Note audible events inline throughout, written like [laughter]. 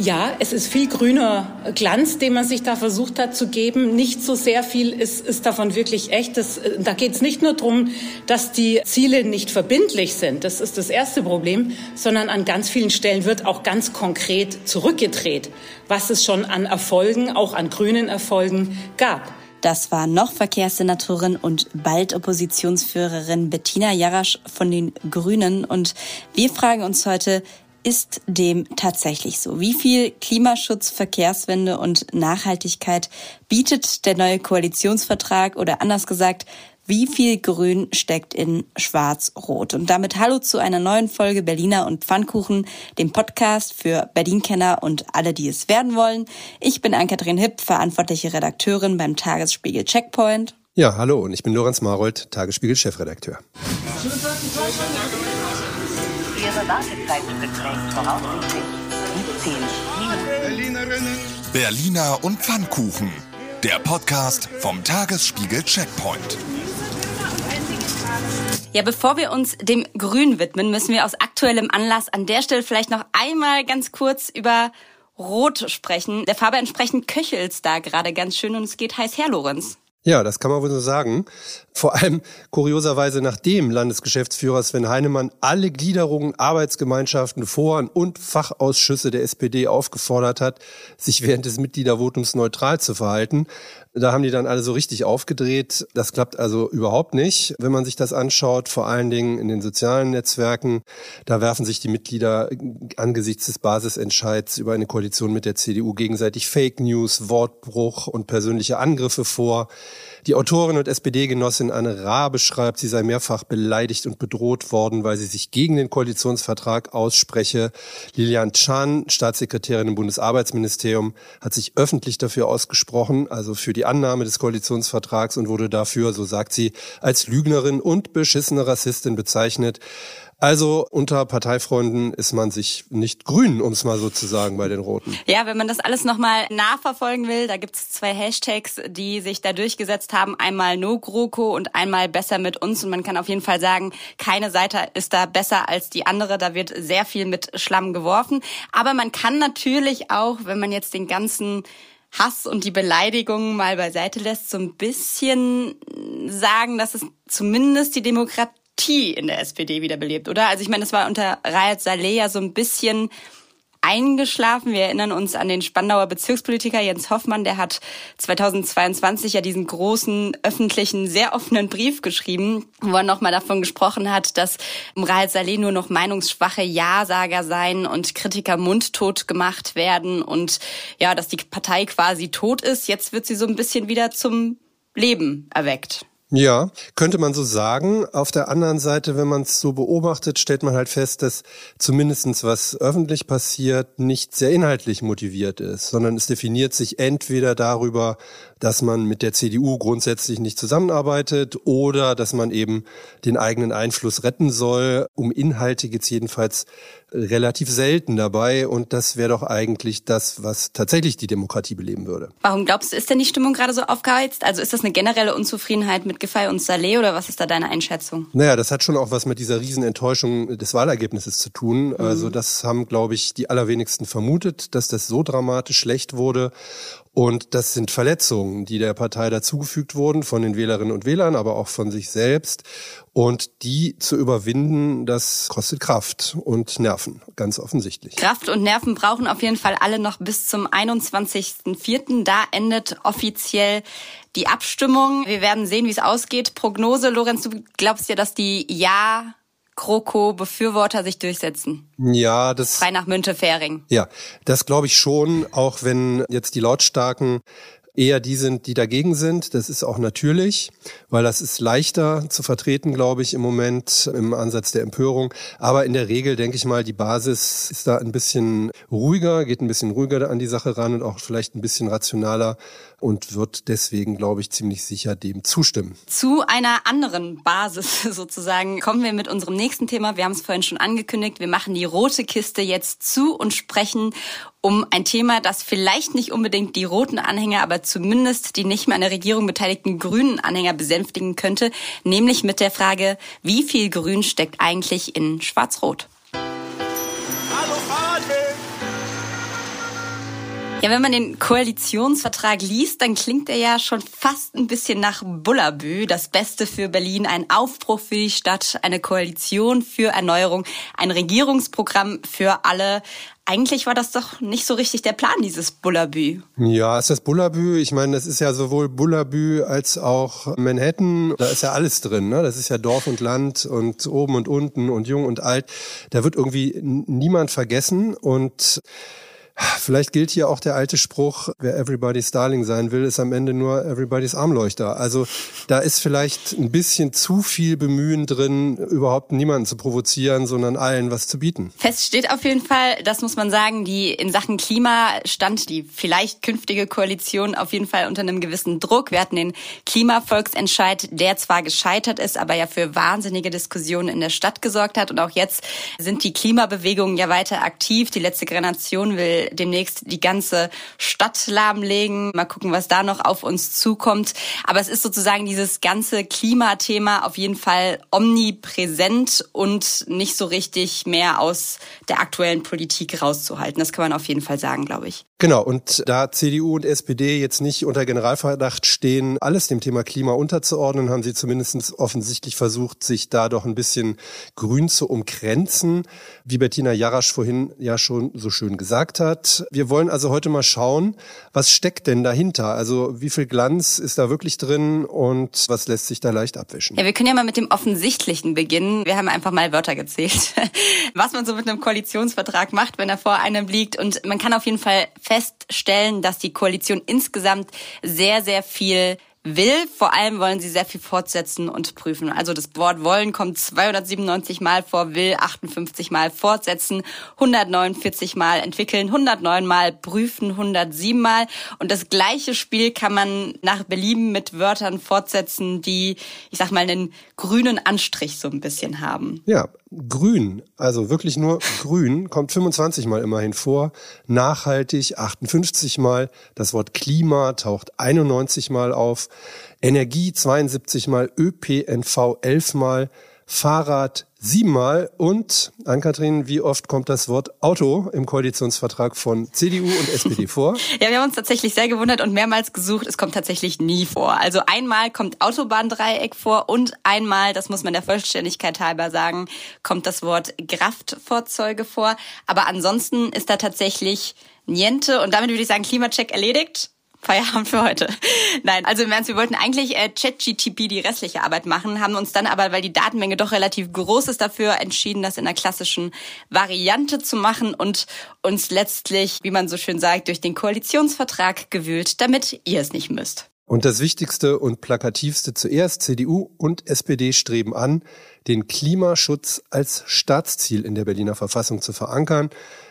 Ja, es ist viel grüner Glanz, den man sich da versucht hat zu geben. Nicht so sehr viel ist, ist davon wirklich echt. Das, äh, da geht es nicht nur darum, dass die Ziele nicht verbindlich sind. Das ist das erste Problem, sondern an ganz vielen Stellen wird auch ganz konkret zurückgedreht, was es schon an Erfolgen, auch an grünen Erfolgen gab. Das war noch Verkehrssenatorin und bald Oppositionsführerin Bettina Jarasch von den Grünen. Und wir fragen uns heute, ist dem tatsächlich so? Wie viel Klimaschutz, Verkehrswende und Nachhaltigkeit bietet der neue Koalitionsvertrag oder anders gesagt, wie viel Grün steckt in Schwarz-Rot? Und damit hallo zu einer neuen Folge Berliner und Pfannkuchen, dem Podcast für Berlin-Kenner und alle, die es werden wollen. Ich bin Ann-Kathrin Hipp, verantwortliche Redakteurin beim Tagesspiegel Checkpoint. Ja, hallo und ich bin Lorenz Marold, Tagesspiegel-Chefredakteur. Ihre Wartezeit beträgt voraussichtlich 17 Minuten. Berliner und Pfannkuchen, der Podcast vom Tagesspiegel Checkpoint. Ja, bevor wir uns dem Grün widmen, müssen wir aus aktuellem Anlass an der Stelle vielleicht noch einmal ganz kurz über Rot sprechen. Der Farbe entsprechend köchelt's da gerade ganz schön und es geht heiß her, Lorenz. Ja, das kann man wohl so sagen. Vor allem kurioserweise nachdem Landesgeschäftsführer Sven Heinemann alle Gliederungen, Arbeitsgemeinschaften, Foren und Fachausschüsse der SPD aufgefordert hat, sich während des Mitgliedervotums neutral zu verhalten. Da haben die dann alle so richtig aufgedreht. Das klappt also überhaupt nicht, wenn man sich das anschaut, vor allen Dingen in den sozialen Netzwerken. Da werfen sich die Mitglieder angesichts des Basisentscheids über eine Koalition mit der CDU gegenseitig Fake News, Wortbruch und persönliche Angriffe vor. Die Autorin und SPD-Genossin Anne Ra beschreibt, sie sei mehrfach beleidigt und bedroht worden, weil sie sich gegen den Koalitionsvertrag ausspreche. Lilian Chan, Staatssekretärin im Bundesarbeitsministerium, hat sich öffentlich dafür ausgesprochen, also für die Annahme des Koalitionsvertrags und wurde dafür, so sagt sie, als Lügnerin und beschissene Rassistin bezeichnet. Also unter Parteifreunden ist man sich nicht grün, um es mal so zu sagen, bei den Roten. Ja, wenn man das alles nochmal nachverfolgen will, da gibt's zwei Hashtags, die sich da durchgesetzt haben. Einmal No GroKo und einmal Besser mit uns. Und man kann auf jeden Fall sagen, keine Seite ist da besser als die andere. Da wird sehr viel mit Schlamm geworfen. Aber man kann natürlich auch, wenn man jetzt den ganzen Hass und die Beleidigungen mal beiseite lässt, so ein bisschen sagen, dass es zumindest die Demokratie Demokratie in der SPD wiederbelebt, oder? Also ich meine, das war unter Rayat Saleh ja so ein bisschen eingeschlafen. Wir erinnern uns an den Spandauer Bezirkspolitiker Jens Hoffmann, der hat 2022 ja diesen großen öffentlichen, sehr offenen Brief geschrieben, wo er nochmal davon gesprochen hat, dass Raed Saleh nur noch meinungsschwache Ja-Sager seien und Kritiker mundtot gemacht werden und ja, dass die Partei quasi tot ist. Jetzt wird sie so ein bisschen wieder zum Leben erweckt. Ja, könnte man so sagen. Auf der anderen Seite, wenn man es so beobachtet, stellt man halt fest, dass zumindestens was öffentlich passiert, nicht sehr inhaltlich motiviert ist, sondern es definiert sich entweder darüber, dass man mit der CDU grundsätzlich nicht zusammenarbeitet oder dass man eben den eigenen Einfluss retten soll. Um Inhalte geht's jedenfalls relativ selten dabei und das wäre doch eigentlich das, was tatsächlich die Demokratie beleben würde. Warum glaubst du, ist denn die Stimmung gerade so aufgeheizt? Also ist das eine generelle Unzufriedenheit mit Giffey und Saleh oder was ist da deine Einschätzung? Naja, das hat schon auch was mit dieser Riesenenttäuschung des Wahlergebnisses zu tun. Mhm. Also das haben, glaube ich, die allerwenigsten vermutet, dass das so dramatisch schlecht wurde. Und das sind Verletzungen, die der Partei dazugefügt wurden von den Wählerinnen und Wählern, aber auch von sich selbst. Und die zu überwinden, das kostet Kraft und Nerven, ganz offensichtlich. Kraft und Nerven brauchen auf jeden Fall alle noch bis zum 21.04. Da endet offiziell die Abstimmung. Wir werden sehen, wie es ausgeht. Prognose, Lorenz, du glaubst ja, dass die Ja GroKo-Befürworter sich durchsetzen. Ja, das. Frei nach Müntefering. Ja, das glaube ich schon, auch wenn jetzt die lautstarken eher die sind, die dagegen sind. Das ist auch natürlich, weil das ist leichter zu vertreten, glaube ich, im Moment im Ansatz der Empörung. Aber in der Regel, denke ich mal, die Basis ist da ein bisschen ruhiger, geht ein bisschen ruhiger an die Sache ran und auch vielleicht ein bisschen rationaler und wird deswegen, glaube ich, ziemlich sicher dem zustimmen. Zu einer anderen Basis [laughs] sozusagen kommen wir mit unserem nächsten Thema. Wir haben es vorhin schon angekündigt. Wir machen die rote Kiste jetzt zu und sprechen um ein Thema, das vielleicht nicht unbedingt die roten Anhänger, aber zumindest die nicht mehr an der Regierung beteiligten grünen Anhänger besänftigen könnte, nämlich mit der Frage, wie viel Grün steckt eigentlich in Schwarz-Rot? Ja, wenn man den Koalitionsvertrag liest, dann klingt er ja schon fast ein bisschen nach Bullabü. Das Beste für Berlin, ein Aufbruch für die Stadt, eine Koalition für Erneuerung, ein Regierungsprogramm für alle. Eigentlich war das doch nicht so richtig der Plan, dieses Bullabü. Ja, ist das Bullabü? Ich meine, das ist ja sowohl Bullabü als auch Manhattan. Da ist ja alles drin. Ne? Das ist ja Dorf und Land und oben und unten und jung und alt. Da wird irgendwie niemand vergessen und Vielleicht gilt hier auch der alte Spruch, wer Everybody's Darling sein will, ist am Ende nur Everybody's Armleuchter. Also da ist vielleicht ein bisschen zu viel Bemühen drin, überhaupt niemanden zu provozieren, sondern allen was zu bieten. Fest steht auf jeden Fall, das muss man sagen, die in Sachen Klima stand die vielleicht künftige Koalition auf jeden Fall unter einem gewissen Druck. Wir hatten den Klimavolksentscheid, der zwar gescheitert ist, aber ja für wahnsinnige Diskussionen in der Stadt gesorgt hat. Und auch jetzt sind die Klimabewegungen ja weiter aktiv. Die letzte Generation will demnächst die ganze Stadt lahmlegen. Mal gucken, was da noch auf uns zukommt. Aber es ist sozusagen dieses ganze Klimathema auf jeden Fall omnipräsent und nicht so richtig mehr aus der aktuellen Politik rauszuhalten. Das kann man auf jeden Fall sagen, glaube ich. Genau, und da CDU und SPD jetzt nicht unter Generalverdacht stehen, alles dem Thema Klima unterzuordnen, haben sie zumindest offensichtlich versucht, sich da doch ein bisschen grün zu umkränzen, wie Bettina Jarasch vorhin ja schon so schön gesagt hat. Wir wollen also heute mal schauen, was steckt denn dahinter? Also wie viel Glanz ist da wirklich drin und was lässt sich da leicht abwischen? Ja, wir können ja mal mit dem Offensichtlichen beginnen. Wir haben einfach mal Wörter gezählt, [laughs] was man so mit einem Koalitionsvertrag macht, wenn er vor einem liegt. Und man kann auf jeden Fall feststellen, dass die Koalition insgesamt sehr, sehr viel will. Vor allem wollen sie sehr viel fortsetzen und prüfen. Also das Wort wollen kommt 297 Mal vor, will 58 Mal fortsetzen, 149 Mal entwickeln, 109 Mal prüfen, 107 Mal. Und das gleiche Spiel kann man nach Belieben mit Wörtern fortsetzen, die, ich sag mal, einen grünen Anstrich so ein bisschen haben. Ja, grün, also wirklich nur grün, kommt 25 Mal immerhin vor. Nachhaltig 58 Mal. Das Wort Klima taucht 91 Mal auf. Energie 72 Mal. ÖPNV 11 Mal. Fahrrad siebenmal und, Ann-Kathrin, wie oft kommt das Wort Auto im Koalitionsvertrag von CDU und SPD [laughs] vor? ja, wir haben uns tatsächlich sehr gewundert und mehrmals gesucht. Es kommt tatsächlich nie vor. Also einmal kommt Autobahndreieck vor und einmal, das muss man der Vollständigkeit halber sagen, kommt das Wort Kraftfahrzeuge vor. Aber ansonsten ist da tatsächlich Niente und damit würde ich sagen, Klimacheck erledigt. Feierabend für heute. Nein, also im Ernst, wir wollten eigentlich äh, ChatGTP die restliche Arbeit machen, haben uns dann aber, weil die Datenmenge doch relativ groß ist, dafür entschieden, das in der klassischen Variante zu machen und uns letztlich, wie man so schön sagt, durch den Koalitionsvertrag gewühlt, damit ihr es nicht müsst. Und das Wichtigste und Plakativste zuerst, CDU und SPD streben an, den Klimaschutz als Staatsziel in der Berliner Verfassung zu verankern.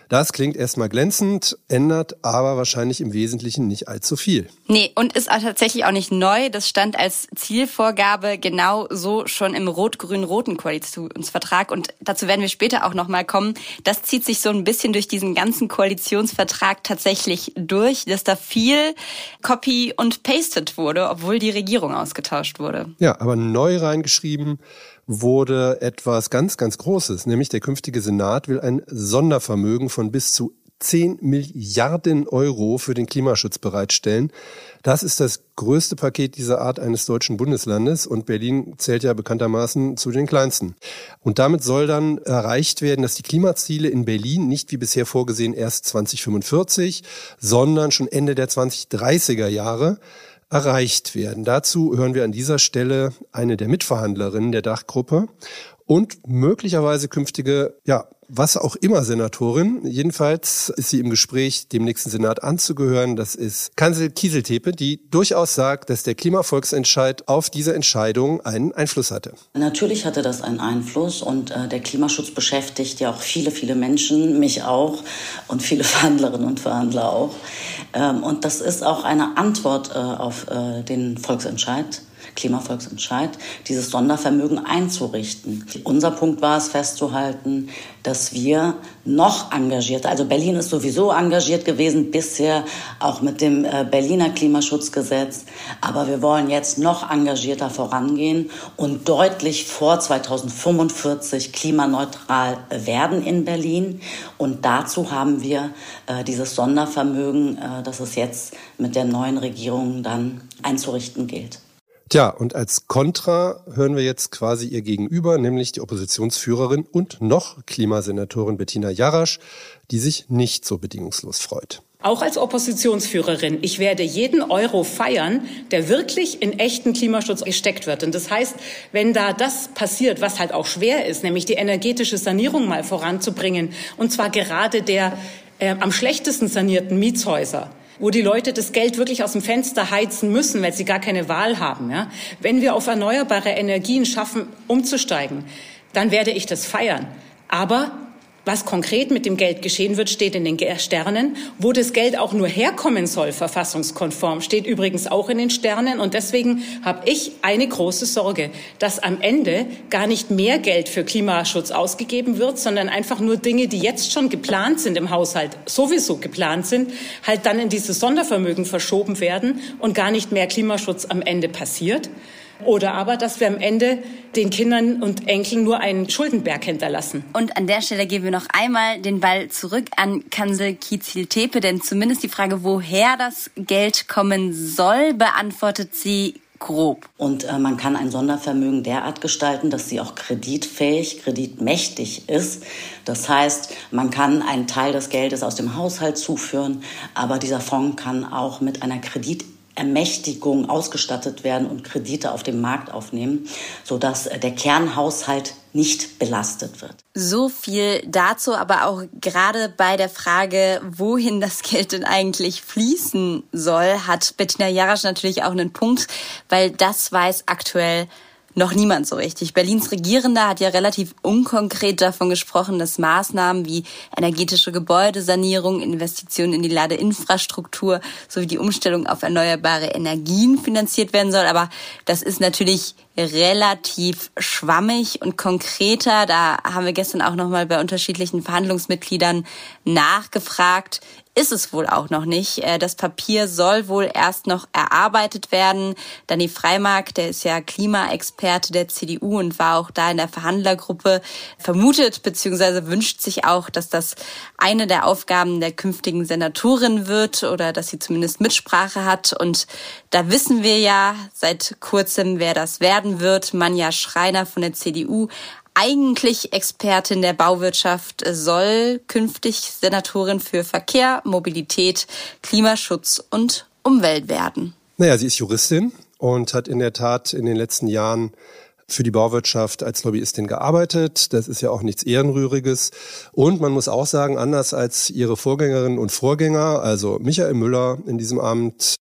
Das klingt erstmal glänzend, ändert aber wahrscheinlich im Wesentlichen nicht allzu viel. Nee, und ist auch tatsächlich auch nicht neu. Das stand als Zielvorgabe genau so schon im rot-grün-roten Koalitionsvertrag. Und dazu werden wir später auch nochmal kommen. Das zieht sich so ein bisschen durch diesen ganzen Koalitionsvertrag tatsächlich durch, dass da viel Copy und Pasted wurde, obwohl die Regierung ausgetauscht wurde. Ja, aber neu reingeschrieben wurde etwas ganz, ganz Großes, nämlich der künftige Senat will ein Sondervermögen von bis zu 10 Milliarden Euro für den Klimaschutz bereitstellen. Das ist das größte Paket dieser Art eines deutschen Bundeslandes und Berlin zählt ja bekanntermaßen zu den kleinsten. Und damit soll dann erreicht werden, dass die Klimaziele in Berlin nicht wie bisher vorgesehen erst 2045, sondern schon Ende der 2030er Jahre erreicht werden. Dazu hören wir an dieser Stelle eine der Mitverhandlerinnen der Dachgruppe und möglicherweise künftige ja, was auch immer Senatorin. Jedenfalls ist sie im Gespräch, dem nächsten Senat anzugehören. Das ist Kansel Kieseltepe, die durchaus sagt, dass der Klimavolksentscheid auf diese Entscheidung einen Einfluss hatte. Natürlich hatte das einen Einfluss und äh, der Klimaschutz beschäftigt ja auch viele, viele Menschen, mich auch und viele [laughs] Verhandlerinnen und Verhandler auch. Ähm, und das ist auch eine Antwort äh, auf äh, den Volksentscheid Klimavolksentscheid, dieses Sondervermögen einzurichten. Unser Punkt war es festzuhalten, dass wir noch engagiert, also Berlin ist sowieso engagiert gewesen bisher, auch mit dem äh, Berliner Klimaschutzgesetz, aber wir wollen jetzt noch engagierter vorangehen und deutlich vor 2045 klimaneutral werden in Berlin. Und dazu haben wir äh, dieses Sondervermögen, äh, das es jetzt mit der neuen Regierung dann einzurichten gilt. Tja, und als Kontra hören wir jetzt quasi ihr Gegenüber, nämlich die Oppositionsführerin und noch Klimasenatorin Bettina Jarasch, die sich nicht so bedingungslos freut. Auch als Oppositionsführerin, ich werde jeden Euro feiern, der wirklich in echten Klimaschutz gesteckt wird. Und das heißt, wenn da das passiert, was halt auch schwer ist, nämlich die energetische Sanierung mal voranzubringen, und zwar gerade der äh, am schlechtesten sanierten Mietshäuser, wo die Leute das Geld wirklich aus dem Fenster heizen müssen, weil sie gar keine Wahl haben. Ja? Wenn wir auf erneuerbare Energien schaffen, umzusteigen, dann werde ich das feiern. Aber was konkret mit dem Geld geschehen wird, steht in den Sternen. Wo das Geld auch nur herkommen soll, verfassungskonform, steht übrigens auch in den Sternen. Und deswegen habe ich eine große Sorge, dass am Ende gar nicht mehr Geld für Klimaschutz ausgegeben wird, sondern einfach nur Dinge, die jetzt schon geplant sind im Haushalt, sowieso geplant sind, halt dann in dieses Sondervermögen verschoben werden und gar nicht mehr Klimaschutz am Ende passiert. Oder aber, dass wir am Ende den Kindern und Enkeln nur einen Schuldenberg hinterlassen. Und an der Stelle geben wir noch einmal den Ball zurück an Kansel Kiezil-Tepe, denn zumindest die Frage, woher das Geld kommen soll, beantwortet sie grob. Und äh, man kann ein Sondervermögen derart gestalten, dass sie auch kreditfähig, kreditmächtig ist. Das heißt, man kann einen Teil des Geldes aus dem Haushalt zuführen, aber dieser Fonds kann auch mit einer Kredit Ermächtigung ausgestattet werden und Kredite auf dem Markt aufnehmen, sodass äh, der Kernhaushalt nicht belastet wird. So viel dazu, aber auch gerade bei der Frage, wohin das Geld denn eigentlich fließen soll, hat Bettina Jarasch natürlich auch einen Punkt, weil das weiß aktuell noch niemand so richtig. Berlins Regierender hat ja relativ unkonkret davon gesprochen, dass Maßnahmen wie energetische Gebäudesanierung, Investitionen in die Ladeinfrastruktur sowie die Umstellung auf erneuerbare Energien finanziert werden soll. Aber das ist natürlich relativ schwammig und konkreter. Da haben wir gestern auch noch mal bei unterschiedlichen Verhandlungsmitgliedern nachgefragt ist es wohl auch noch nicht. Äh, das Papier soll wohl erst noch erarbeitet werden. Danny Freimark, der ist ja Klimaexperte der CDU und war auch da in der Verhandlergruppe, vermutet bzw. wünscht sich auch, dass das eine der Aufgaben der künftigen Senatorin wird oder dass sie zumindest Mitsprache hat. Und da wissen wir ja seit kurzem, wer das werden wird. Manja Schreiner von der CDU eigentlich Expertin der Bauwirtschaft, soll künftig Senatorin für Verkehr, Mobilität, Klimaschutz und Umwelt werden. Naja, sie ist Juristin und hat in der Tat in den letzten Jahren für die Bauwirtschaft als Lobbyistin gearbeitet. Das ist ja auch nichts Ehrenrühriges. Und man muss auch sagen, anders als ihre Vorgängerinnen und Vorgänger, also Michael Müller in diesem Amt,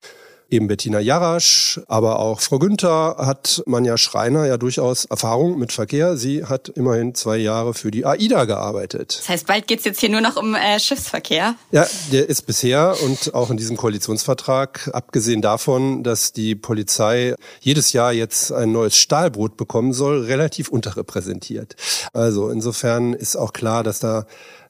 eben Bettina Jarasch, aber auch Frau Günther hat Manja Schreiner ja durchaus Erfahrung mit Verkehr. Sie hat immerhin zwei Jahre für die AIDA gearbeitet. Das heißt, bald geht's jetzt hier nur noch um äh, Schiffsverkehr? Ja, der ist bisher und auch in diesem Koalitionsvertrag, abgesehen davon, dass die Polizei jedes Jahr jetzt ein neues Stahlbrot bekommen soll, relativ unterrepräsentiert. Also insofern ist auch klar, dass da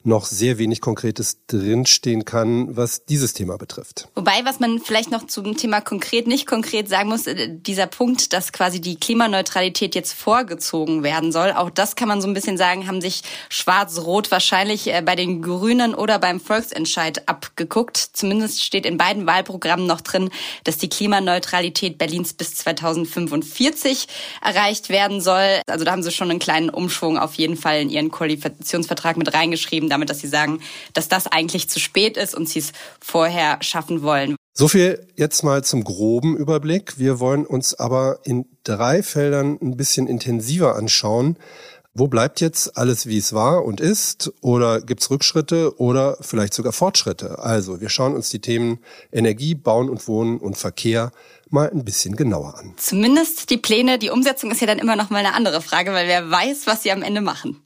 noch sehr wenig Konkretes drinstehen kann, was dieses Thema betrifft. Wobei, was man vielleicht noch zum Thema konkret, nicht konkret sagen muss, äh, dieser Punkt, dass quasi die Klimaneutralität jetzt vorgezogen werden soll, auch das kann man so ein bisschen sagen, haben sich Schwarz-Rot wahrscheinlich äh, bei den Grünen oder beim Volksentscheid abgeguckt. Zumindest steht in beiden Wahlprogrammen noch drin, dass die Klimaneutralität Berlins bis 2045 erreicht werden soll. Also da haben sie schon einen kleinen Umschwung auf jeden Fall in ihren Koalitionsvertrag mit reingeschrieben damit, dass sie sagen, dass das eigentlich zu spät ist und sie es vorher schaffen wollen. So viel jetzt mal zum groben Überblick. Wir wollen uns aber in drei Feldern ein bisschen intensiver anschauen. Wo bleibt jetzt alles, wie es war und ist? Oder gibt's Rückschritte oder vielleicht sogar Fortschritte? Also, wir schauen uns die Themen Energie, Bauen und Wohnen und Verkehr mal ein bisschen genauer an. Zumindest die Pläne, die Umsetzung ist ja dann immer noch mal eine andere Frage, weil wer weiß, was sie am Ende machen.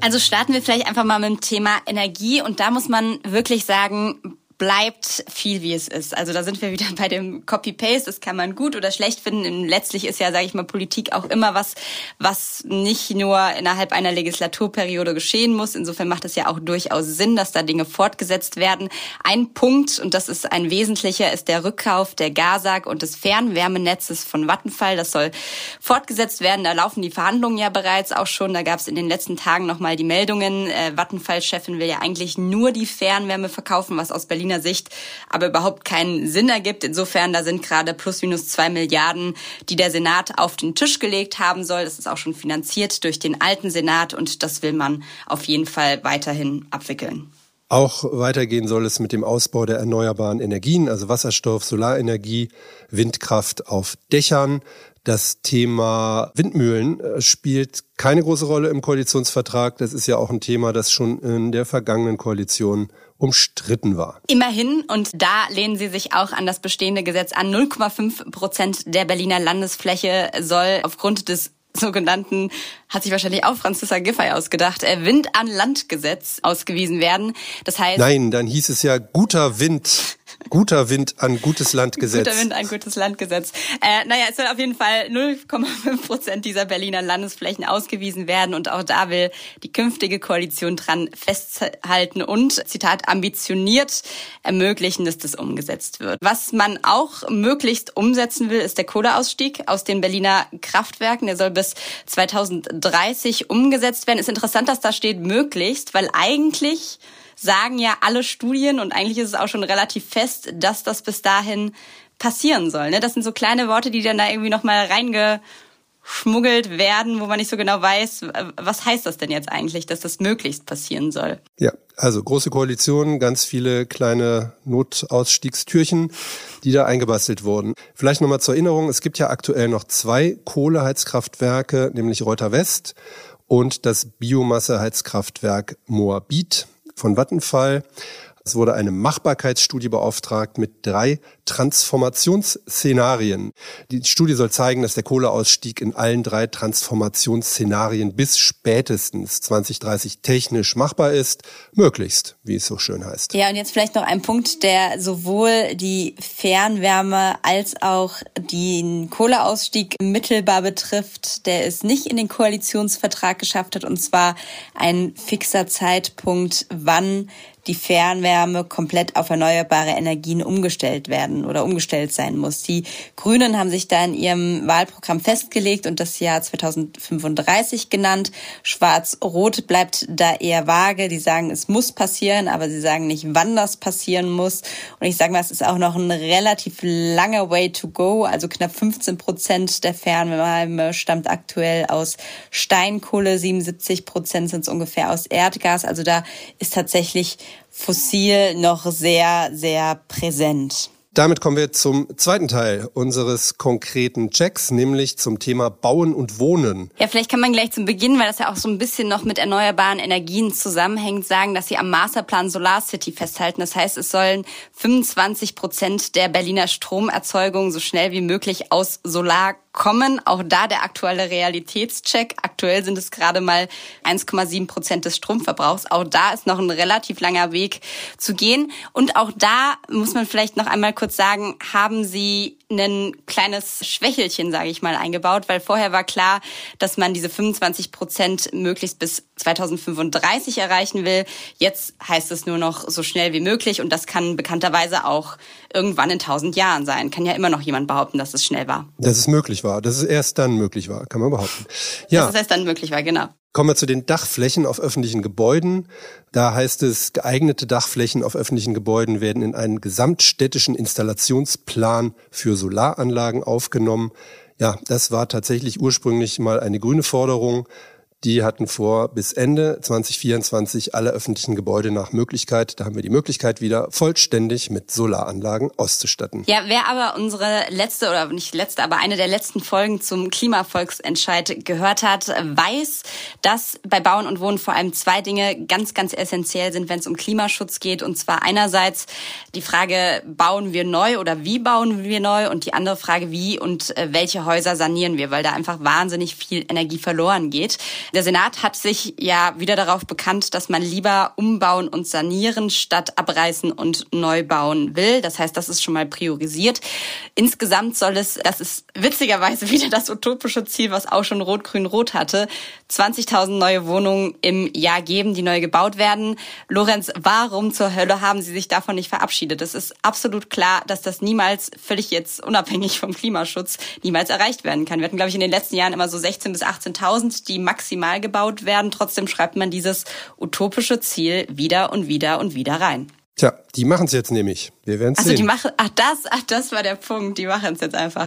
Also starten wir vielleicht einfach mal mit dem Thema Energie und da muss man wirklich sagen, bleibt viel, wie es ist. Also da sind wir wieder [laughs] bei dem Copy-Paste. Das kann man gut oder schlecht finden. Letztlich ist ja, sage ich mal, Politik auch immer was, was nicht nur innerhalb einer Legislaturperiode geschehen muss. Insofern macht es ja auch durchaus Sinn, dass da Dinge fortgesetzt werden. Ein Punkt, und das ist ein wesentlicher, ist der Rückkauf der GASAG und des Fernwärmenetzes von Vattenfall. Das soll fortgesetzt werden. Da laufen die Verhandlungen ja bereits auch schon. Da gab es in den letzten Tagen nochmal die Meldungen. Äh, Vattenfall-Chefin will ja eigentlich nur die Fernwärme verkaufen, was aus Berliner Sicht aber überhaupt keinen Sinn ergibt. Insofern, da sind gerade plus minus zwei Milliarden, die der Senat auf den Tisch gelegt haben soll. Das ist auch schon finanziert durch den alten Senat und das will man auf jeden Fall weiterhin abwickeln. Auch weitergehen soll es mit dem Ausbau der erneuerbaren Energien, also Wasserstoff, Solarenergie, Windkraft auf Dächern. Das Thema Windmühlen äh, spielt keine große Rolle im Koalitionsvertrag. Das ist ja auch ein Thema, das schon in der vergangenen Koalition umstritten war. Immerhin, und da lehnen sie sich auch an das bestehende Gesetz an, 0,5 Prozent der Berliner Landesfläche soll aufgrund des sogenannten, hat sich wahrscheinlich auch Franziska Giffey ausgedacht, äh, Wind an Land Gesetz ausgewiesen werden. Das heißt. Nein, dann hieß es ja guter Wind Guter Wind an gutes Landgesetz. Guter Wind an gutes Landgesetz. Äh, naja, es soll auf jeden Fall 0,5 Prozent dieser Berliner Landesflächen ausgewiesen werden und auch da will die künftige Koalition dran festhalten und, Zitat, ambitioniert ermöglichen, dass das umgesetzt wird. Was man auch möglichst umsetzen will, ist der Kohleausstieg aus den Berliner Kraftwerken. Der soll bis 2030 umgesetzt werden. Ist interessant, dass da steht möglichst, weil eigentlich sagen ja alle Studien und eigentlich ist es auch schon relativ fest, dass das bis dahin passieren soll. Ne? Das sind so kleine Worte, die dann da irgendwie nochmal reingeschmuggelt werden, wo man nicht so genau weiß, was heißt das denn jetzt eigentlich, dass das möglichst passieren soll. Ja, also große Koalition, ganz viele kleine Notausstiegstürchen, die da eingebastelt wurden. Vielleicht nochmal zur Erinnerung, es gibt ja aktuell noch zwei Kohleheizkraftwerke, nämlich Reuter West und das Biomasseheizkraftwerk Moabit von Vattenfall. Es wurde eine Machbarkeitsstudie beauftragt mit drei Transformationsszenarien. Die Studie soll zeigen, dass der Kohleausstieg in allen drei Transformationsszenarien bis spätestens 2030 technisch machbar ist, möglichst, wie es so schön heißt. Ja, und jetzt vielleicht noch ein Punkt, der sowohl die Fernwärme als auch den Kohleausstieg mittelbar betrifft, der es nicht in den Koalitionsvertrag geschafft hat, und zwar ein fixer Zeitpunkt, wann die Fernwärme komplett auf erneuerbare Energien umgestellt werden oder umgestellt sein muss. Die Grünen haben sich da in ihrem Wahlprogramm festgelegt und das Jahr 2035 genannt. Schwarz-Rot bleibt da eher vage. Die sagen, es muss passieren, aber sie sagen nicht, wann das passieren muss. Und ich sage mal, es ist auch noch ein relativ langer Way to go. Also knapp 15 Prozent der Fernwärme stammt aktuell aus Steinkohle, 77 Prozent sind es ungefähr aus Erdgas. Also da ist tatsächlich fossil noch sehr, sehr präsent. Damit kommen wir zum zweiten Teil unseres konkreten Checks, nämlich zum Thema Bauen und Wohnen. Ja, vielleicht kann man gleich zum Beginn, weil das ja auch so ein bisschen noch mit erneuerbaren Energien zusammenhängt, sagen, dass sie am Masterplan Solar City festhalten. Das heißt, es sollen 25 Prozent der Berliner Stromerzeugung so schnell wie möglich aus Solar kommen. Auch da der aktuelle Realitätscheck. Aktuell sind es gerade mal 1,7 Prozent des Stromverbrauchs. Auch da ist noch ein relativ langer Weg zu gehen. Und auch da muss man vielleicht noch einmal kurz sagen, haben Sie ein kleines Schwächelchen, sage ich mal, eingebaut, weil vorher war klar, dass man diese 25 Prozent möglichst bis 2035 erreichen will. Jetzt heißt es nur noch so schnell wie möglich und das kann bekannterweise auch irgendwann in 1000 Jahren sein. Kann ja immer noch jemand behaupten, dass es schnell war. Dass es möglich war, dass es erst dann möglich war, kann man behaupten. Ja. Dass es erst dann möglich war, genau. Kommen wir zu den Dachflächen auf öffentlichen Gebäuden. Da heißt es, geeignete Dachflächen auf öffentlichen Gebäuden werden in einen gesamtstädtischen Installationsplan für Solaranlagen aufgenommen. Ja, das war tatsächlich ursprünglich mal eine grüne Forderung. Die hatten vor, bis Ende 2024 alle öffentlichen Gebäude nach Möglichkeit, da haben wir die Möglichkeit wieder, vollständig mit Solaranlagen auszustatten. Ja, wer aber unsere letzte oder nicht letzte, aber eine der letzten Folgen zum Klimavolksentscheid gehört hat, weiß, dass bei Bauen und Wohnen vor allem zwei Dinge ganz, ganz essentiell sind, wenn es um Klimaschutz geht. Und zwar einerseits die Frage, bauen wir neu oder wie bauen wir neu? Und die andere Frage, wie und äh, welche Häuser sanieren wir? Weil da einfach wahnsinnig viel Energie verloren geht. Der Senat hat sich ja wieder darauf bekannt, dass man lieber umbauen und sanieren statt abreißen und neu bauen will. Das heißt, das ist schon mal priorisiert. Insgesamt soll es, das ist witzigerweise [laughs] wieder das utopische Ziel, was auch schon Rot-Grün-Rot hatte, 20.000 neue Wohnungen im Jahr geben, die neu gebaut werden. Lorenz, warum zur Hölle haben Sie sich davon nicht verabschiedet? Es ist absolut klar, dass das niemals, völlig jetzt unabhängig vom Klimaschutz, niemals erreicht werden kann. Wir hatten, glaube ich, in den letzten Jahren immer so 16.000 bis 18.000, die maximal gebaut werden. Trotzdem schreibt man dieses utopische Ziel wieder und wieder und wieder rein. Tja, die machen es jetzt nämlich. Wir werden also sehen. die machen, ach das, ach das war der Punkt. Die machen es jetzt einfach.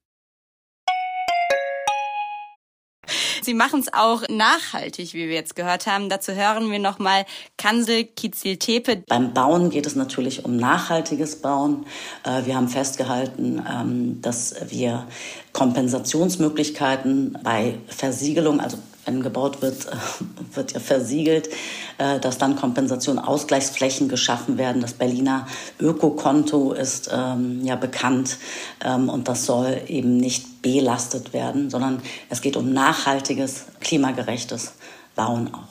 Sie machen es auch nachhaltig, wie wir jetzt gehört haben. Dazu hören wir nochmal Kansel Kizil-Tepe. Beim Bauen geht es natürlich um nachhaltiges Bauen. Äh, wir haben festgehalten, ähm, dass wir Kompensationsmöglichkeiten bei Versiegelung, also wenn gebaut wird, wird ja versiegelt, äh, dass dann Kompensation, Ausgleichsflächen geschaffen werden. Das Berliner Ökokonto ist ähm, ja bekannt ähm, und das soll eben nicht belastet werden, sondern es geht um nachhaltiges, klimagerechtes Bauen auch.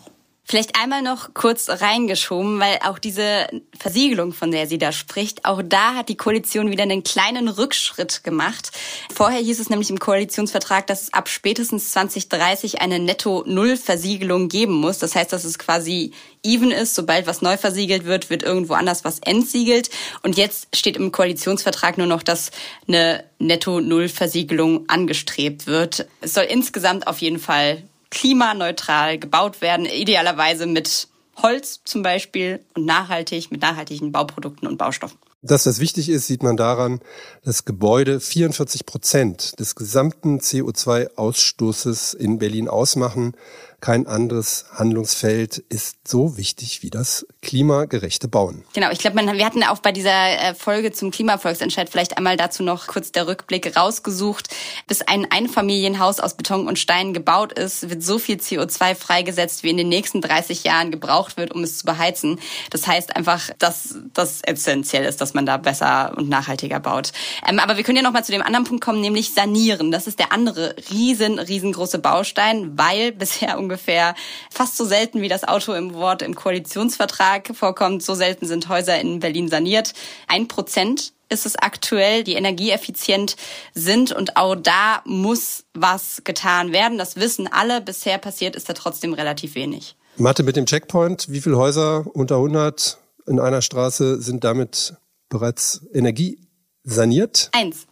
Vielleicht einmal noch kurz reingeschoben, weil auch diese Versiegelung, von der sie da spricht, auch da hat die Koalition wieder einen kleinen Rückschritt gemacht. Vorher hieß es nämlich im Koalitionsvertrag, dass es ab spätestens 2030 eine Netto-Null-Versiegelung geben muss. Das heißt, dass es quasi even ist. Sobald was neu versiegelt wird, wird irgendwo anders was entsiegelt. Und jetzt steht im Koalitionsvertrag nur noch, dass eine Netto-Null-Versiegelung angestrebt wird. Es soll insgesamt auf jeden Fall klimaneutral gebaut werden, idealerweise mit Holz zum Beispiel und nachhaltig mit nachhaltigen Bauprodukten und Baustoffen. Dass das wichtig ist, sieht man daran, dass Gebäude 44 Prozent des gesamten CO2-Ausstoßes in Berlin ausmachen. Kein anderes Handlungsfeld ist so wichtig wie das klimagerechte Bauen. Genau, ich glaube, wir hatten auch bei dieser äh, Folge zum Klimavolksentscheid vielleicht einmal dazu noch kurz der Rückblick rausgesucht. Bis ein Einfamilienhaus aus Beton und Stein gebaut ist, wird so viel CO2 freigesetzt, wie in den nächsten 30 Jahren gebraucht wird, um es zu beheizen. Das heißt einfach, dass das essentiell ist, dass man da besser und nachhaltiger baut. Ähm, aber wir können ja noch mal zu dem anderen Punkt kommen, nämlich sanieren. Das ist der andere riesen, riesengroße Baustein, weil bisher ungefähr fast so selten wie das Auto im Wort im Koalitionsvertrag vorkommt. So selten sind Häuser in Berlin saniert. Ein Prozent ist es aktuell, die energieeffizient sind und auch da muss was getan werden. Das wissen alle. Bisher passiert ist da trotzdem relativ wenig. Mathe mit dem Checkpoint. Wie viele Häuser unter 100 in einer Straße sind damit bereits energiesaniert? Eins.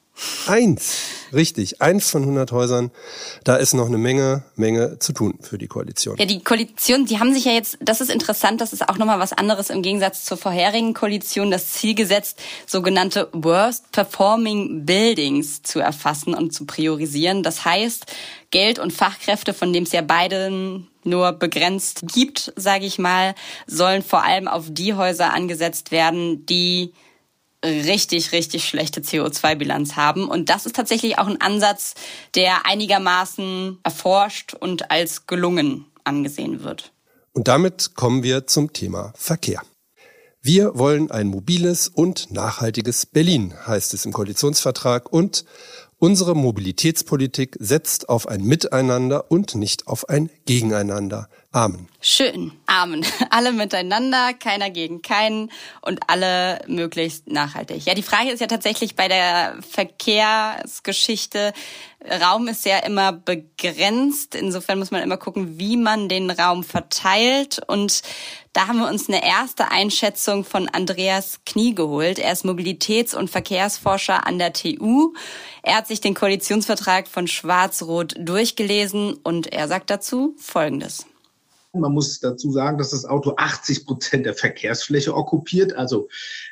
Eins, richtig, eins von 100 Häusern. Da ist noch eine Menge, Menge zu tun für die Koalition. Ja, die Koalition, die haben sich ja jetzt, das ist interessant, das ist auch nochmal was anderes im Gegensatz zur vorherigen Koalition, das Ziel gesetzt, sogenannte Worst Performing Buildings zu erfassen und zu priorisieren. Das heißt, Geld und Fachkräfte, von dem es ja beiden nur begrenzt gibt, sage ich mal, sollen vor allem auf die Häuser angesetzt werden, die richtig, richtig schlechte CO2-Bilanz haben. Und das ist tatsächlich auch ein Ansatz, der einigermaßen erforscht und als gelungen angesehen wird. Und damit kommen wir zum Thema Verkehr. Wir wollen ein mobiles und nachhaltiges Berlin, heißt es im Koalitionsvertrag. Und Unsere Mobilitätspolitik setzt auf ein Miteinander und nicht auf ein Gegeneinander. Amen. Schön. Amen. [laughs] Alle miteinander, keiner gegen keinen und alle möglichst nachhaltig. Ja, die Frage ist ja tatsächlich bei der Verkehrsgeschichte, Raum ist ja immer begrenzt. Insofern muss man immer gucken, wie man den Raum verteilt. Und da haben wir uns eine erste Einschätzung von Andreas Knie geholt. Er ist Mobilitäts- und Verkehrsforscher an der TU. Er hat sich den Koalitionsvertrag von Schwarz-Rot durchgelesen und er sagt dazu Folgendes. Man muss dazu sagen, dass das Auto 80 Prozent der Verkehrsfläche okkupiert. Also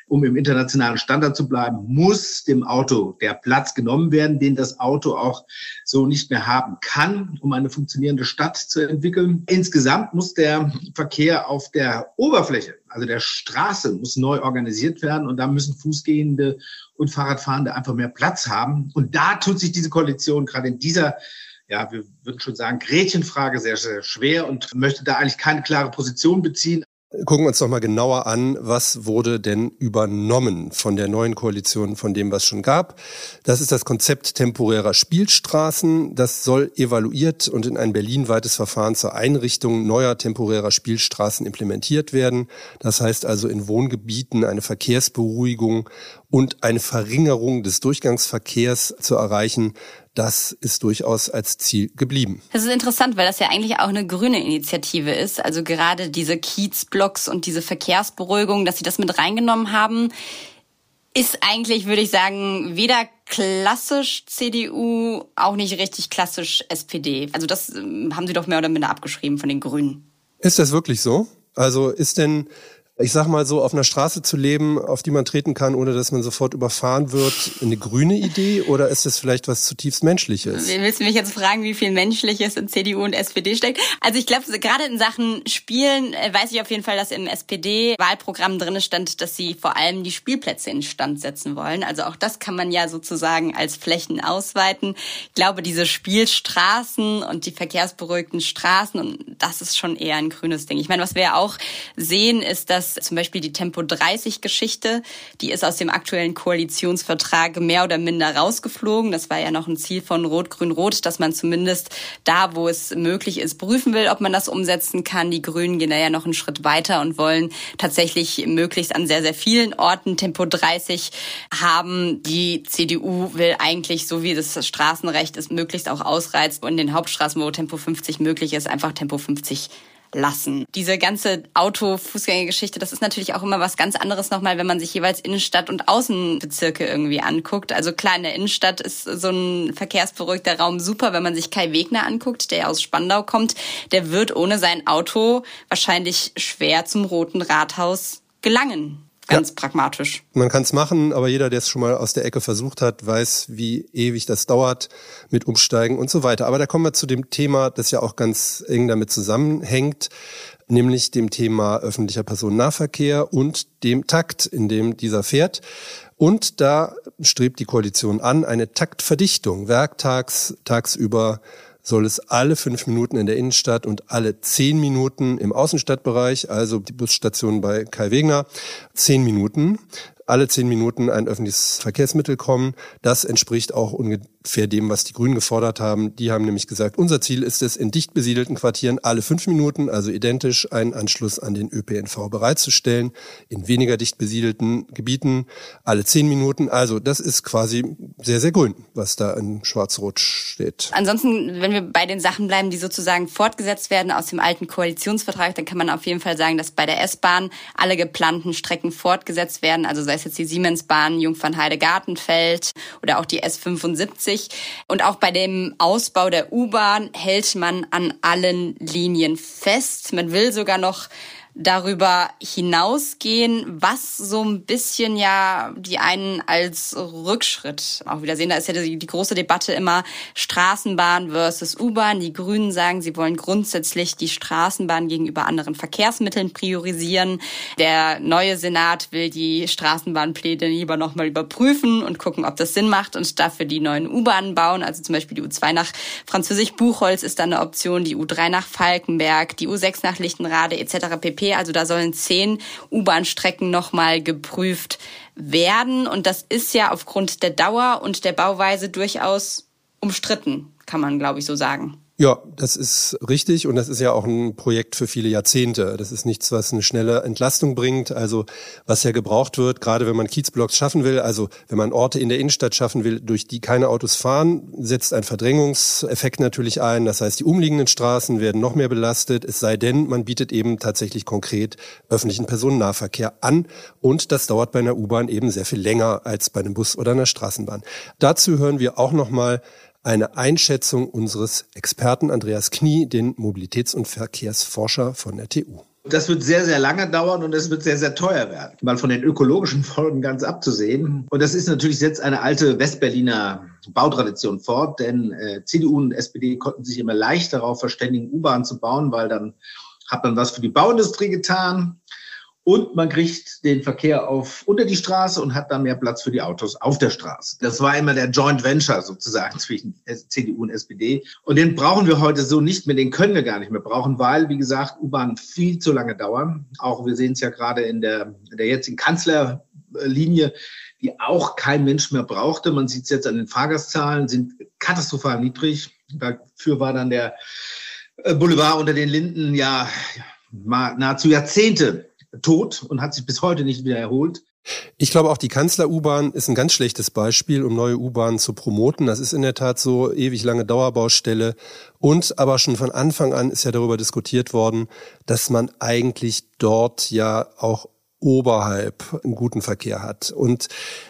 um im internationalen Standard zu bleiben, muss dem Auto der Platz genommen werden, den das Auto auch so nicht mehr haben kann, um eine funktionierende Stadt zu entwickeln. Insgesamt muss der Verkehr auf der Oberfläche, also der Straße, muss neu organisiert werden und da müssen Fußgehende und Fahrradfahrende einfach mehr Platz haben. Und da tut sich diese Koalition gerade in dieser ja, wir würden schon sagen, Gretchenfrage sehr, sehr schwer und möchte da eigentlich keine klare Position beziehen. Gucken wir uns noch mal genauer an, was wurde denn übernommen von der neuen Koalition, von dem, was schon gab. Das ist das Konzept temporärer Spielstraßen. Das soll evaluiert und in ein berlinweites Verfahren zur Einrichtung neuer temporärer Spielstraßen implementiert werden. Das heißt also in Wohngebieten eine Verkehrsberuhigung und eine Verringerung des Durchgangsverkehrs zu erreichen. Das ist durchaus als Ziel geblieben. Das ist interessant, weil das ja eigentlich auch eine grüne Initiative ist. Also gerade diese Kiezblocks und diese Verkehrsberuhigung, dass sie das mit reingenommen haben, ist eigentlich, würde ich sagen, weder klassisch CDU, auch nicht richtig klassisch SPD. Also das ähm, haben sie doch mehr oder minder abgeschrieben von den Grünen. Ist das wirklich so? Also ist denn ich sag mal so, auf einer Straße zu leben, auf die man treten kann, ohne dass man sofort überfahren wird, eine grüne Idee oder ist das vielleicht was zutiefst Menschliches? Willst du mich jetzt fragen, wie viel Menschliches in CDU und SPD steckt? Also ich glaube, gerade in Sachen Spielen äh, weiß ich auf jeden Fall, dass im SPD-Wahlprogramm drin stand, dass sie vor allem die Spielplätze instand setzen wollen. Also auch das kann man ja sozusagen als Flächen ausweiten. Ich glaube, diese Spielstraßen und die verkehrsberuhigten Straßen, und das ist schon eher ein grünes Ding. Ich meine, was wir ja auch sehen, ist, dass zum Beispiel die Tempo 30 Geschichte, die ist aus dem aktuellen Koalitionsvertrag mehr oder minder rausgeflogen. Das war ja noch ein Ziel von Rot-Grün-Rot, dass man zumindest da, wo es möglich ist, prüfen will, ob man das umsetzen kann. Die Grünen gehen da ja noch einen Schritt weiter und wollen tatsächlich möglichst an sehr, sehr vielen Orten Tempo 30 haben. Die CDU will eigentlich, so wie das Straßenrecht ist, möglichst auch ausreizt und in den Hauptstraßen, wo Tempo 50 möglich ist, einfach Tempo 50 lassen. Diese ganze Auto-Fußgängergeschichte, das ist natürlich auch immer was ganz anderes nochmal, wenn man sich jeweils Innenstadt und Außenbezirke irgendwie anguckt. Also klar, in der Innenstadt ist so ein verkehrsberuhigter Raum super, wenn man sich Kai Wegner anguckt, der aus Spandau kommt. Der wird ohne sein Auto wahrscheinlich schwer zum Roten Rathaus gelangen. Ganz ja. pragmatisch. Man kann es machen, aber jeder, der es schon mal aus der Ecke versucht hat, weiß, wie ewig das dauert mit Umsteigen und so weiter. Aber da kommen wir zu dem Thema, das ja auch ganz eng damit zusammenhängt, nämlich dem Thema öffentlicher Personennahverkehr und dem Takt, in dem dieser fährt. Und da strebt die Koalition an, eine Taktverdichtung, werktags, tagsüber soll es alle fünf Minuten in der Innenstadt und alle zehn Minuten im Außenstadtbereich, also die Busstation bei Kai Wegner, zehn Minuten alle zehn Minuten ein öffentliches Verkehrsmittel kommen. Das entspricht auch ungefähr dem, was die Grünen gefordert haben. Die haben nämlich gesagt, unser Ziel ist es, in dicht besiedelten Quartieren alle fünf Minuten, also identisch, einen Anschluss an den ÖPNV bereitzustellen. In weniger dicht besiedelten Gebieten alle zehn Minuten. Also das ist quasi sehr, sehr grün, was da in Schwarz-Rot steht. Ansonsten, wenn wir bei den Sachen bleiben, die sozusagen fortgesetzt werden aus dem alten Koalitionsvertrag, dann kann man auf jeden Fall sagen, dass bei der S-Bahn alle geplanten Strecken fortgesetzt werden. Also sei es jetzt die Siemensbahn Jungfernheide-Gartenfeld oder auch die S75. Und auch bei dem Ausbau der U-Bahn hält man an allen Linien fest. Man will sogar noch darüber hinausgehen, was so ein bisschen ja die einen als Rückschritt auch wieder sehen. Da ist ja die, die große Debatte immer Straßenbahn versus U-Bahn. Die Grünen sagen, sie wollen grundsätzlich die Straßenbahn gegenüber anderen Verkehrsmitteln priorisieren. Der neue Senat will die Straßenbahnpläne lieber nochmal überprüfen und gucken, ob das Sinn macht und dafür die neuen U-Bahnen bauen. Also zum Beispiel die U2 nach Französisch Buchholz ist da eine Option, die U3 nach Falkenberg, die U6 nach Lichtenrade etc. pp. Also da sollen zehn U-Bahn-Strecken nochmal geprüft werden. Und das ist ja aufgrund der Dauer und der Bauweise durchaus umstritten, kann man, glaube ich, so sagen. Ja, das ist richtig und das ist ja auch ein Projekt für viele Jahrzehnte. Das ist nichts, was eine schnelle Entlastung bringt. Also was ja gebraucht wird, gerade wenn man Kiezblocks schaffen will, also wenn man Orte in der Innenstadt schaffen will, durch die keine Autos fahren, setzt ein Verdrängungseffekt natürlich ein. Das heißt, die umliegenden Straßen werden noch mehr belastet, es sei denn, man bietet eben tatsächlich konkret öffentlichen Personennahverkehr an und das dauert bei einer U-Bahn eben sehr viel länger als bei einem Bus oder einer Straßenbahn. Dazu hören wir auch noch mal eine Einschätzung unseres Experten Andreas Knie, den Mobilitäts- und Verkehrsforscher von der TU. Das wird sehr, sehr lange dauern und es wird sehr, sehr teuer werden. Mal von den ökologischen Folgen ganz abzusehen. Und das ist natürlich jetzt eine alte Westberliner Bautradition fort, denn äh, CDU und SPD konnten sich immer leicht darauf verständigen, U-Bahn zu bauen, weil dann hat man was für die Bauindustrie getan. Und man kriegt den Verkehr auf unter die Straße und hat dann mehr Platz für die Autos auf der Straße. Das war immer der Joint Venture sozusagen [laughs] zwischen CDU und SPD. Und den brauchen wir heute so nicht mehr, den können wir gar nicht mehr brauchen, weil, wie gesagt, U-Bahn viel zu lange dauern. Auch wir sehen es ja gerade in der, in der jetzigen Kanzlerlinie, die auch kein Mensch mehr brauchte. Man sieht es jetzt an den Fahrgastzahlen, sind katastrophal niedrig. Dafür war dann der äh, Boulevard unter den Linden ja nahezu Jahrzehnte tot und hat sich bis heute nicht wieder erholt. Ich glaube auch die Kanzler-U-Bahn ist ein ganz schlechtes Beispiel, um neue U-Bahnen zu promoten. Das ist in der Tat so ewig lange Dauerbaustelle. Und aber schon von Anfang an ist ja darüber diskutiert worden, dass man eigentlich dort ja auch oberhalb einen guten Verkehr hat. Und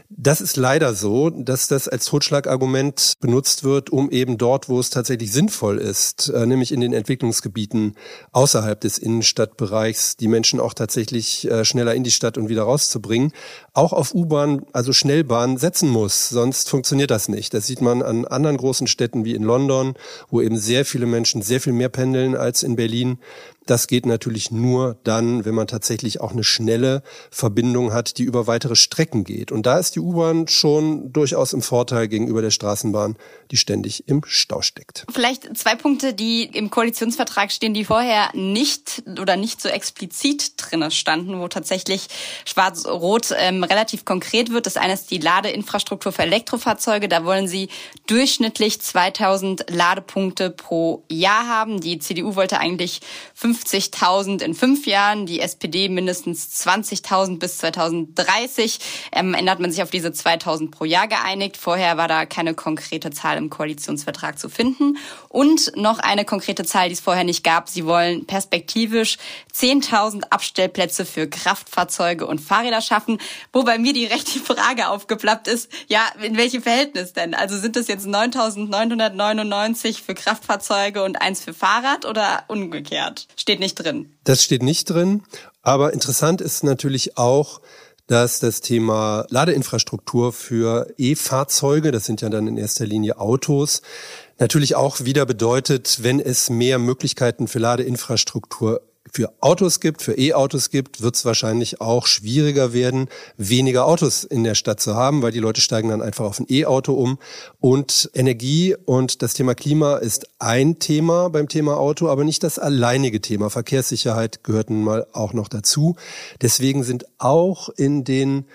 das ist leider so, dass das als Totschlagargument benutzt wird, um eben dort, wo es tatsächlich sinnvoll ist, äh, nämlich in den Entwicklungsgebieten außerhalb des Innenstadtbereichs, die Menschen auch tatsächlich äh, schneller in die Stadt und wieder rauszubringen, auch auf U-Bahn, also Schnellbahn setzen muss. Sonst funktioniert das nicht. Das sieht man an anderen großen Städten wie in London, wo eben sehr viele Menschen sehr viel mehr pendeln als in Berlin. Das geht natürlich nur dann, wenn man tatsächlich auch eine schnelle Verbindung hat, die über weitere Strecken geht. Und da ist die U-Bahn schon durchaus im Vorteil gegenüber der Straßenbahn, die ständig im Stau steckt. Vielleicht zwei Punkte, die im Koalitionsvertrag stehen, die vorher nicht oder nicht so explizit drinne standen, wo tatsächlich Schwarz-Rot ähm, relativ konkret wird. Das eine ist die Ladeinfrastruktur für Elektrofahrzeuge. Da wollen sie durchschnittlich 2000 Ladepunkte pro Jahr haben. Die CDU wollte eigentlich 50.000 in fünf Jahren, die SPD mindestens 20.000 bis 2030. Ähm, ändert man sich auf diese 2.000 pro Jahr geeinigt. Vorher war da keine konkrete Zahl im Koalitionsvertrag zu finden. Und noch eine konkrete Zahl, die es vorher nicht gab. Sie wollen perspektivisch 10.000 Abstellplätze für Kraftfahrzeuge und Fahrräder schaffen. Wo bei mir direkt die Frage aufgeplappt ist, ja, in welchem Verhältnis denn? Also sind das jetzt 9.999 für Kraftfahrzeuge und eins für Fahrrad oder umgekehrt? Steht nicht drin. Das steht nicht drin. Aber interessant ist natürlich auch, dass das Thema Ladeinfrastruktur für E-Fahrzeuge, das sind ja dann in erster Linie Autos, natürlich auch wieder bedeutet, wenn es mehr Möglichkeiten für Ladeinfrastruktur für Autos gibt, für E-Autos gibt, wird es wahrscheinlich auch schwieriger werden, weniger Autos in der Stadt zu haben, weil die Leute steigen dann einfach auf ein E-Auto um. Und Energie und das Thema Klima ist ein Thema beim Thema Auto, aber nicht das alleinige Thema. Verkehrssicherheit gehört nun mal auch noch dazu. Deswegen sind auch in den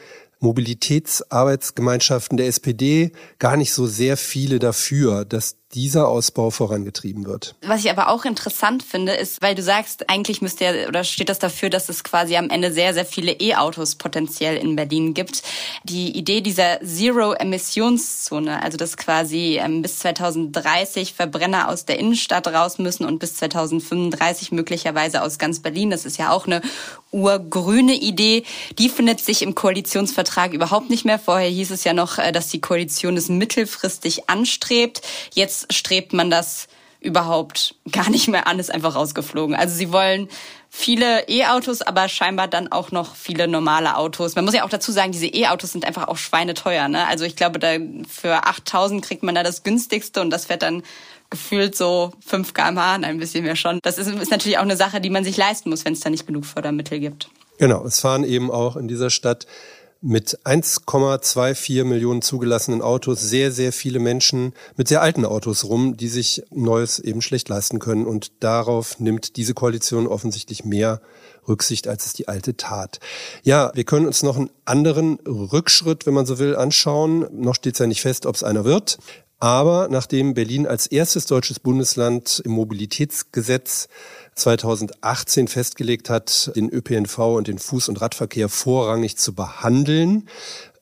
Mobilitätsarbeitsgemeinschaften der SPD gar nicht so sehr viele dafür, dass dieser Ausbau vorangetrieben wird. Was ich aber auch interessant finde, ist, weil du sagst, eigentlich müsste ja, oder steht das dafür, dass es quasi am Ende sehr, sehr viele E-Autos potenziell in Berlin gibt. Die Idee dieser Zero-Emissionszone, also dass quasi ähm, bis 2030 Verbrenner aus der Innenstadt raus müssen und bis 2035 möglicherweise aus ganz Berlin, das ist ja auch eine urgrüne Idee, die findet sich im Koalitionsvertrag überhaupt nicht mehr. Vorher hieß es ja noch, äh, dass die Koalition es mittelfristig anstrebt. Jetzt strebt man das überhaupt gar nicht mehr an, ist einfach rausgeflogen. Also sie wollen viele E-Autos, aber scheinbar dann auch noch viele normale Autos. Man muss ja auch dazu sagen, diese E-Autos sind einfach auch schweineteuer. Ne? Also ich glaube, da für 8000 kriegt man da das günstigste und das fährt dann gefühlt so 5 kmh, ein bisschen mehr schon. Das ist, ist natürlich auch eine Sache, die man sich leisten muss, wenn es da nicht genug Fördermittel gibt. Genau, es fahren eben auch in dieser Stadt mit 1,24 Millionen zugelassenen Autos sehr, sehr viele Menschen mit sehr alten Autos rum, die sich Neues eben schlecht leisten können. Und darauf nimmt diese Koalition offensichtlich mehr Rücksicht, als es die alte tat. Ja, wir können uns noch einen anderen Rückschritt, wenn man so will, anschauen. Noch steht es ja nicht fest, ob es einer wird. Aber nachdem Berlin als erstes deutsches Bundesland im Mobilitätsgesetz 2018 festgelegt hat, den ÖPNV und den Fuß- und Radverkehr vorrangig zu behandeln,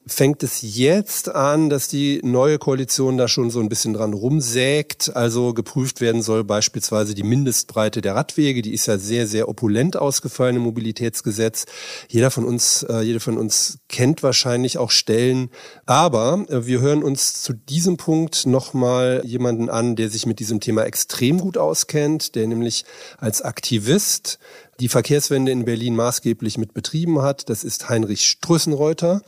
fängt es jetzt an, dass die neue Koalition da schon so ein bisschen dran rumsägt. Also geprüft werden soll beispielsweise die Mindestbreite der Radwege. Die ist ja sehr, sehr opulent ausgefallen im Mobilitätsgesetz. Jeder von uns, äh, jede von uns kennt wahrscheinlich auch Stellen. Aber äh, wir hören uns zu diesem Punkt nochmal jemanden an, der sich mit diesem Thema extrem gut auskennt, der nämlich als Aktivist die Verkehrswende in Berlin maßgeblich mit betrieben hat. Das ist Heinrich Strössenreuter.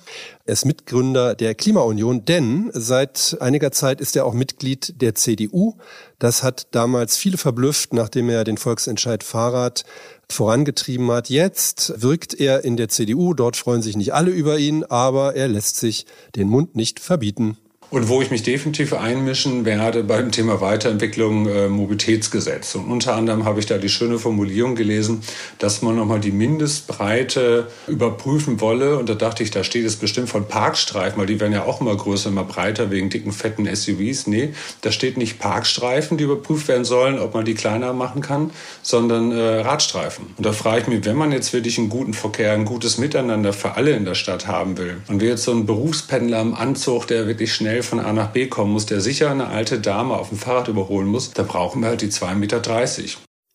Er ist Mitgründer der Klimaunion, denn seit einiger Zeit ist er auch Mitglied der CDU. Das hat damals viele verblüfft, nachdem er den Volksentscheid Fahrrad vorangetrieben hat. Jetzt wirkt er in der CDU. Dort freuen sich nicht alle über ihn, aber er lässt sich den Mund nicht verbieten. Und wo ich mich definitiv einmischen werde beim Thema Weiterentwicklung äh, Mobilitätsgesetz. Und unter anderem habe ich da die schöne Formulierung gelesen, dass man nochmal die Mindestbreite überprüfen wolle. Und da dachte ich, da steht es bestimmt von Parkstreifen, weil die werden ja auch immer größer, immer breiter wegen dicken, fetten SUVs. Nee, da steht nicht Parkstreifen, die überprüft werden sollen, ob man die kleiner machen kann, sondern äh, Radstreifen. Und da frage ich mich, wenn man jetzt wirklich einen guten Verkehr, ein gutes Miteinander für alle in der Stadt haben will und wir jetzt so einen Berufspendler im Anzug, der wirklich schnell von A nach B kommen muss, der sicher eine alte Dame auf dem Fahrrad überholen muss, da brauchen wir halt die 2,30 Meter.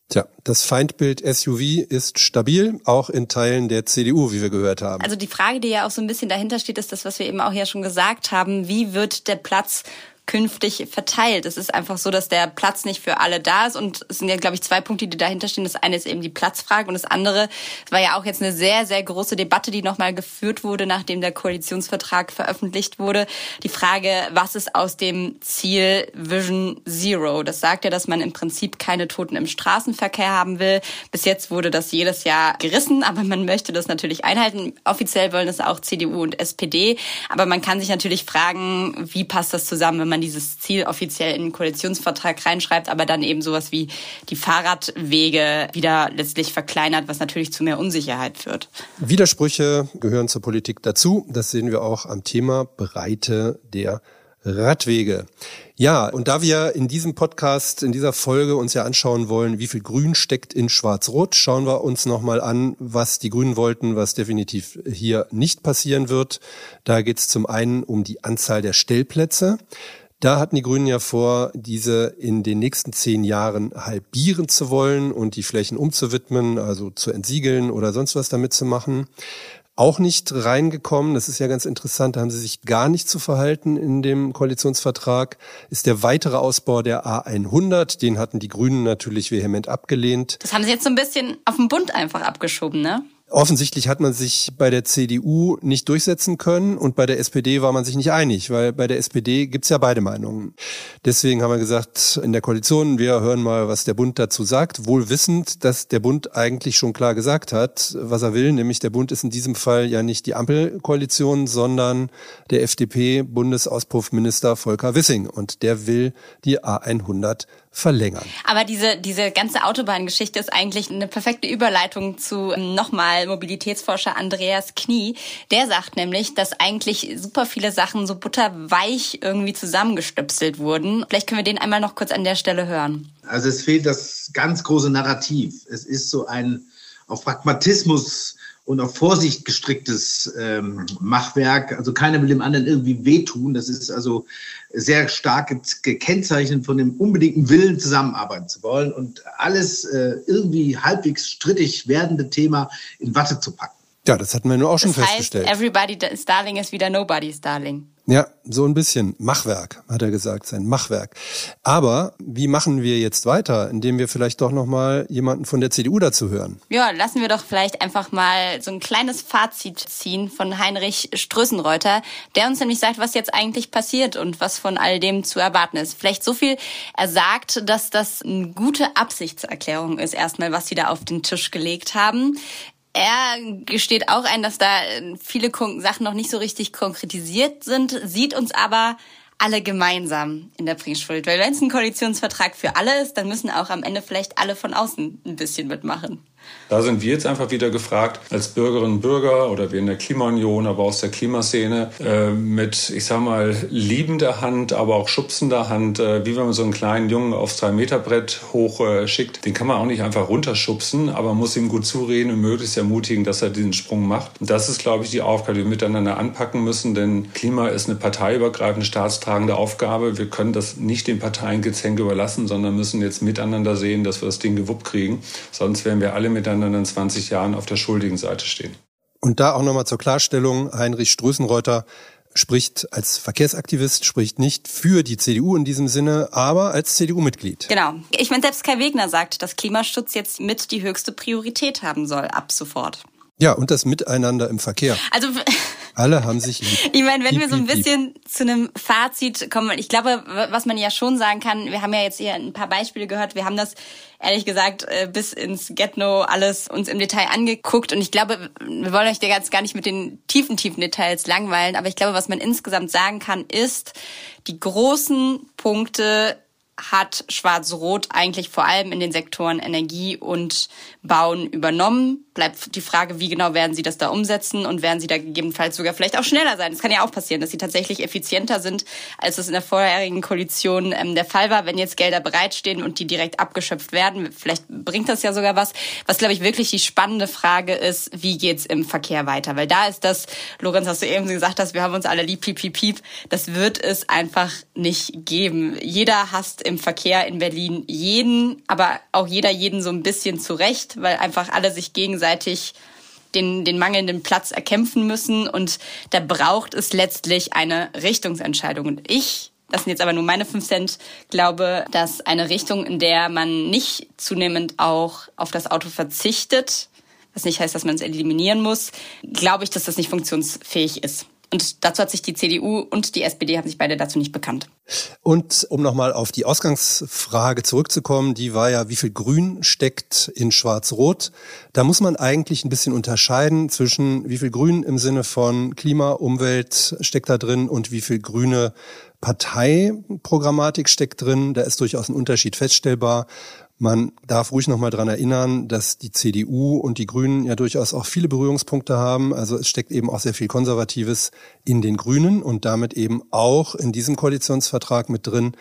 Tja, das Feindbild SUV ist stabil, auch in Teilen der CDU, wie wir gehört haben. Also die Frage, die ja auch so ein bisschen dahinter steht, ist das, was wir eben auch ja schon gesagt haben. Wie wird der Platz künftig verteilt. Es ist einfach so, dass der Platz nicht für alle da ist und es sind ja, glaube ich, zwei Punkte, die dahinter stehen. Das eine ist eben die Platzfrage und das andere war ja auch jetzt eine sehr, sehr große Debatte, die nochmal geführt wurde, nachdem der Koalitionsvertrag veröffentlicht wurde. Die Frage, was ist aus dem Ziel Vision Zero? Das sagt ja, dass man im Prinzip keine Toten im Straßenverkehr haben will. Bis jetzt wurde das jedes Jahr gerissen, aber man möchte das natürlich einhalten. Offiziell wollen das auch CDU und SPD, aber man kann sich natürlich fragen, wie passt das zusammen, wenn man man dieses Ziel offiziell in den Koalitionsvertrag reinschreibt, aber dann eben sowas wie die Fahrradwege wieder letztlich verkleinert, was natürlich zu mehr Unsicherheit führt. Widersprüche gehören zur Politik dazu. Das sehen wir auch am Thema Breite der Radwege. Ja, und da wir in diesem Podcast, in dieser Folge uns ja anschauen wollen, wie viel Grün steckt in Schwarz-Rot, schauen wir uns nochmal an, was die Grünen wollten, was definitiv hier nicht passieren wird. Da geht es zum einen um die Anzahl der Stellplätze. Da hatten die Grünen ja vor, diese in den nächsten zehn Jahren halbieren zu wollen und die Flächen umzuwidmen, also zu entsiegeln oder sonst was damit zu machen. Auch nicht reingekommen, das ist ja ganz interessant, da haben sie sich gar nicht zu verhalten in dem Koalitionsvertrag, ist der weitere Ausbau der A100. Den hatten die Grünen natürlich vehement abgelehnt. Das haben sie jetzt so ein bisschen auf den Bund einfach abgeschoben, ne? Offensichtlich hat man sich bei der CDU nicht durchsetzen können und bei der SPD war man sich nicht einig, weil bei der SPD gibt's ja beide Meinungen. Deswegen haben wir gesagt, in der Koalition, wir hören mal, was der Bund dazu sagt, wohl wissend, dass der Bund eigentlich schon klar gesagt hat, was er will, nämlich der Bund ist in diesem Fall ja nicht die Ampelkoalition, sondern der FDP-Bundesauspuffminister Volker Wissing und der will die A100 verlängern. Aber diese, diese ganze Autobahngeschichte ist eigentlich eine perfekte Überleitung zu ähm, nochmal Mobilitätsforscher Andreas Knie. Der sagt nämlich, dass eigentlich super viele Sachen so butterweich irgendwie zusammengestöpselt wurden. Vielleicht können wir den einmal noch kurz an der Stelle hören. Also es fehlt das ganz große Narrativ. Es ist so ein auf Pragmatismus und auf Vorsicht gestricktes ähm, Machwerk. Also keiner will dem anderen irgendwie wehtun. Das ist also sehr stark gekennzeichnet von dem unbedingten Willen, zusammenarbeiten zu wollen und alles äh, irgendwie halbwegs strittig werdende Thema in Watte zu packen. Ja, das hatten wir nur auch schon das heißt, festgestellt. Everybody's Darling ist wieder Nobody's Darling. Ja, so ein bisschen. Machwerk, hat er gesagt, sein Machwerk. Aber wie machen wir jetzt weiter, indem wir vielleicht doch nochmal jemanden von der CDU dazu hören? Ja, lassen wir doch vielleicht einfach mal so ein kleines Fazit ziehen von Heinrich Strößenreuter, der uns nämlich sagt, was jetzt eigentlich passiert und was von all dem zu erwarten ist. Vielleicht so viel, er sagt, dass das eine gute Absichtserklärung ist, erstmal, was sie da auf den Tisch gelegt haben. Er gesteht auch ein, dass da viele Sachen noch nicht so richtig konkretisiert sind, sieht uns aber alle gemeinsam in der Bringschuld. Weil wenn es ein Koalitionsvertrag für alle ist, dann müssen auch am Ende vielleicht alle von außen ein bisschen mitmachen. Da sind wir jetzt einfach wieder gefragt, als Bürgerinnen und Bürger oder wir in der Klimaunion, aber aus der Klimaszene, äh, mit, ich sag mal, liebender Hand, aber auch schubsender Hand, äh, wie wenn man so einen kleinen Jungen aufs 3-Meter-Brett hochschickt. Äh, den kann man auch nicht einfach runterschubsen, aber man muss ihm gut zureden und möglichst ermutigen, dass er diesen Sprung macht. Und das ist, glaube ich, die Aufgabe, die wir miteinander anpacken müssen, denn Klima ist eine parteiübergreifende, staatstragende Aufgabe. Wir können das nicht den Parteien gezänk überlassen, sondern müssen jetzt miteinander sehen, dass wir das Ding gewuppt kriegen. Sonst werden wir alle miteinander miteinander in 20 Jahren auf der schuldigen Seite stehen. Und da auch nochmal zur Klarstellung, Heinrich Strößenreuter spricht als Verkehrsaktivist, spricht nicht für die CDU in diesem Sinne, aber als CDU-Mitglied. Genau. Ich meine, selbst Kai Wegner sagt, dass Klimaschutz jetzt mit die höchste Priorität haben soll, ab sofort. Ja, und das Miteinander im Verkehr. Also [laughs] alle haben sich lieb. Ich meine, wenn lieb, wir so ein bisschen lieb. zu einem Fazit kommen, ich glaube, was man ja schon sagen kann, wir haben ja jetzt hier ein paar Beispiele gehört, wir haben das ehrlich gesagt äh, bis ins Get-No alles uns im Detail angeguckt und ich glaube, wir wollen euch da ganz gar nicht mit den tiefen, tiefen Details langweilen, aber ich glaube, was man insgesamt sagen kann, ist, die großen Punkte hat Schwarz-Rot eigentlich vor allem in den Sektoren Energie und Bauen übernommen. Bleibt die Frage, wie genau werden sie das da umsetzen und werden sie da gegebenenfalls sogar vielleicht auch schneller sein. Es kann ja auch passieren, dass sie tatsächlich effizienter sind, als es in der vorherigen Koalition ähm, der Fall war, wenn jetzt Gelder bereitstehen und die direkt abgeschöpft werden. Vielleicht bringt das ja sogar was. Was, glaube ich, wirklich die spannende Frage ist, wie geht's im Verkehr weiter? Weil da ist das, Lorenz, hast du eben gesagt hast, wir haben uns alle lieb, piep, piep, piep. Das wird es einfach nicht geben. Jeder hasst im Verkehr in Berlin jeden, aber auch jeder jeden so ein bisschen zurecht, weil einfach alle sich gegenseitig den, den mangelnden Platz erkämpfen müssen. Und da braucht es letztlich eine Richtungsentscheidung. Und ich das sind jetzt aber nur meine fünf Cent, glaube, dass eine Richtung, in der man nicht zunehmend auch auf das Auto verzichtet, was nicht heißt, dass man es eliminieren muss, glaube ich, dass das nicht funktionsfähig ist. Und dazu hat sich die CDU und die SPD haben sich beide dazu nicht bekannt. Und um nochmal auf die Ausgangsfrage zurückzukommen, die war ja, wie viel Grün steckt in Schwarz-Rot? Da muss man eigentlich ein bisschen unterscheiden zwischen wie viel Grün im Sinne von Klima, Umwelt steckt da drin und wie viel grüne Parteiprogrammatik steckt drin. Da ist durchaus ein Unterschied feststellbar. Man darf ruhig nochmal dran erinnern, dass die CDU und die Grünen ja durchaus auch viele Berührungspunkte haben. Also es steckt eben auch sehr viel Konservatives in den Grünen und damit eben auch in diesem Koalitionsvertrag mit drin.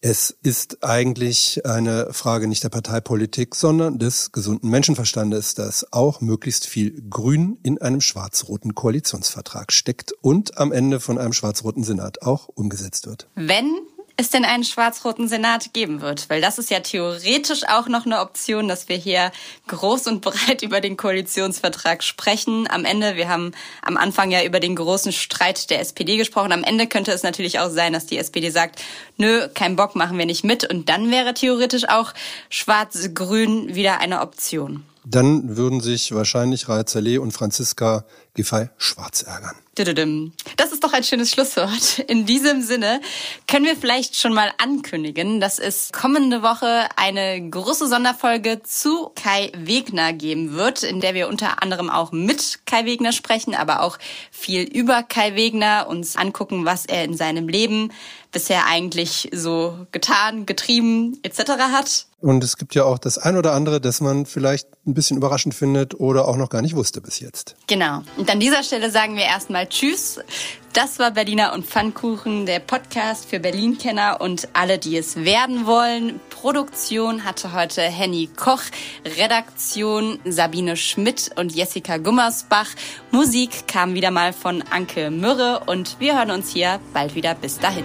Es ist eigentlich eine Frage nicht der Parteipolitik, sondern des gesunden Menschenverstandes, dass auch möglichst viel Grün in einem schwarz-roten Koalitionsvertrag steckt und am Ende von einem schwarz-roten Senat auch umgesetzt wird. Wenn es denn einen schwarz-roten Senat geben wird. Weil das ist ja theoretisch auch noch eine Option, dass wir hier groß und breit [laughs] über den Koalitionsvertrag sprechen. Am Ende, wir haben am Anfang ja über den großen Streit der SPD gesprochen. Am Ende könnte es natürlich auch sein, dass die SPD sagt, nö, kein Bock, machen wir nicht mit. Und dann wäre theoretisch auch schwarz-grün wieder eine Option. Dann würden sich wahrscheinlich Raya Zerleh und Franziska Giffey schwarz ärgern. Das ist doch ein schönes Schlusswort. In diesem Sinne können wir vielleicht schon mal ankündigen, dass es kommende Woche eine große Sonderfolge zu Kai Wegner geben wird, in der wir unter anderem auch mit Kai Wegner sprechen, aber auch viel über Kai Wegner, uns angucken, was er in seinem Leben bisher eigentlich so getan, getrieben etc. hat. Und es gibt ja auch das ein oder andere, das man vielleicht ein bisschen überraschend findet oder auch noch gar nicht wusste bis jetzt. Genau. Und an dieser Stelle sagen wir erstmal Tschüss. Das war Berliner und Pfannkuchen, der Podcast für Berlin-Kenner und alle, die es werden wollen. Produktion hatte heute Henny Koch, Redaktion Sabine Schmidt und Jessica Gummersbach. Musik kam wieder mal von Anke Mürre und wir hören uns hier bald wieder. Bis dahin.